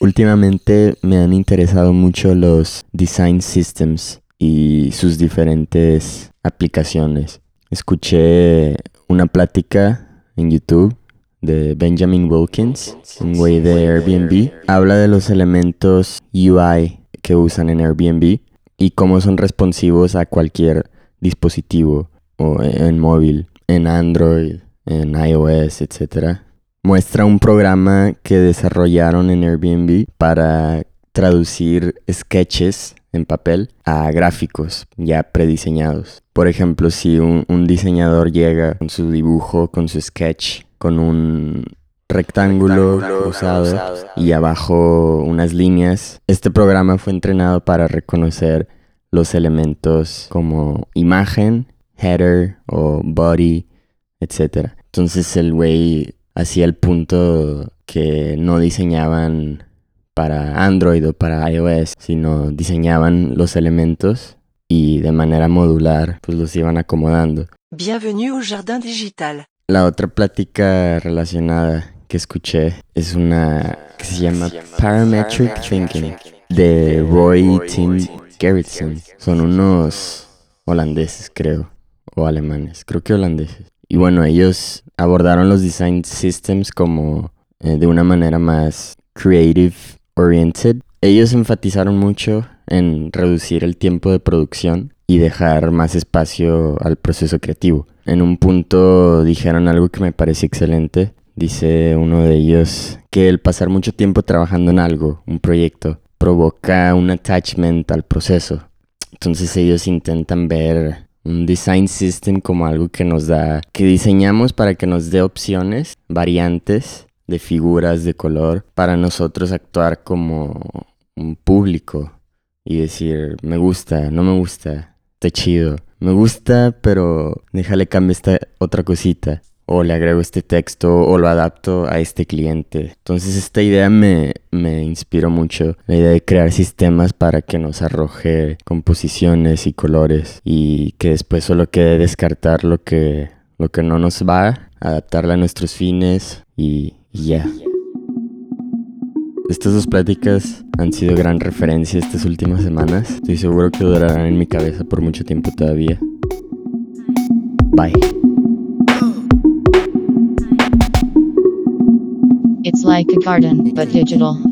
Últimamente me han interesado mucho los design systems y sus diferentes aplicaciones. Escuché una plática en YouTube de Benjamin Wilkins, un güey de Airbnb. Habla de los elementos UI que usan en Airbnb y cómo son responsivos a cualquier dispositivo o en móvil, en Android, en iOS, etc. Muestra un programa que desarrollaron en Airbnb para traducir sketches en papel a gráficos ya prediseñados. Por ejemplo, si un, un diseñador llega con su dibujo, con su sketch, con un rectángulo cruzado y abajo unas líneas. Este programa fue entrenado para reconocer los elementos como imagen, header o body, etc. Entonces el güey hacía el punto que no diseñaban para Android o para iOS, sino diseñaban los elementos y de manera modular pues los iban acomodando. Bienvenue au Jardin Digital. La otra plática relacionada que escuché es una que se llama Parametric Thinking de Roy Tim Gerritsen. Son unos holandeses, creo, o alemanes, creo que holandeses. Y bueno, ellos abordaron los design systems como eh, de una manera más creative oriented. Ellos enfatizaron mucho en reducir el tiempo de producción y dejar más espacio al proceso creativo. En un punto dijeron algo que me parece excelente. Dice uno de ellos que el pasar mucho tiempo trabajando en algo, un proyecto, provoca un attachment al proceso. Entonces ellos intentan ver un design system como algo que nos da, que diseñamos para que nos dé opciones, variantes de figuras de color para nosotros actuar como un público y decir, me gusta, no me gusta, está chido, me gusta, pero déjale cambiar esta otra cosita. O le agrego este texto o lo adapto a este cliente. Entonces esta idea me, me inspiró mucho. La idea de crear sistemas para que nos arroje composiciones y colores. Y que después solo quede descartar lo que, lo que no nos va, adaptarla a nuestros fines y ya. Estas dos pláticas han sido gran referencia estas últimas semanas. Estoy seguro que durarán en mi cabeza por mucho tiempo todavía. Bye. Like a garden, but digital.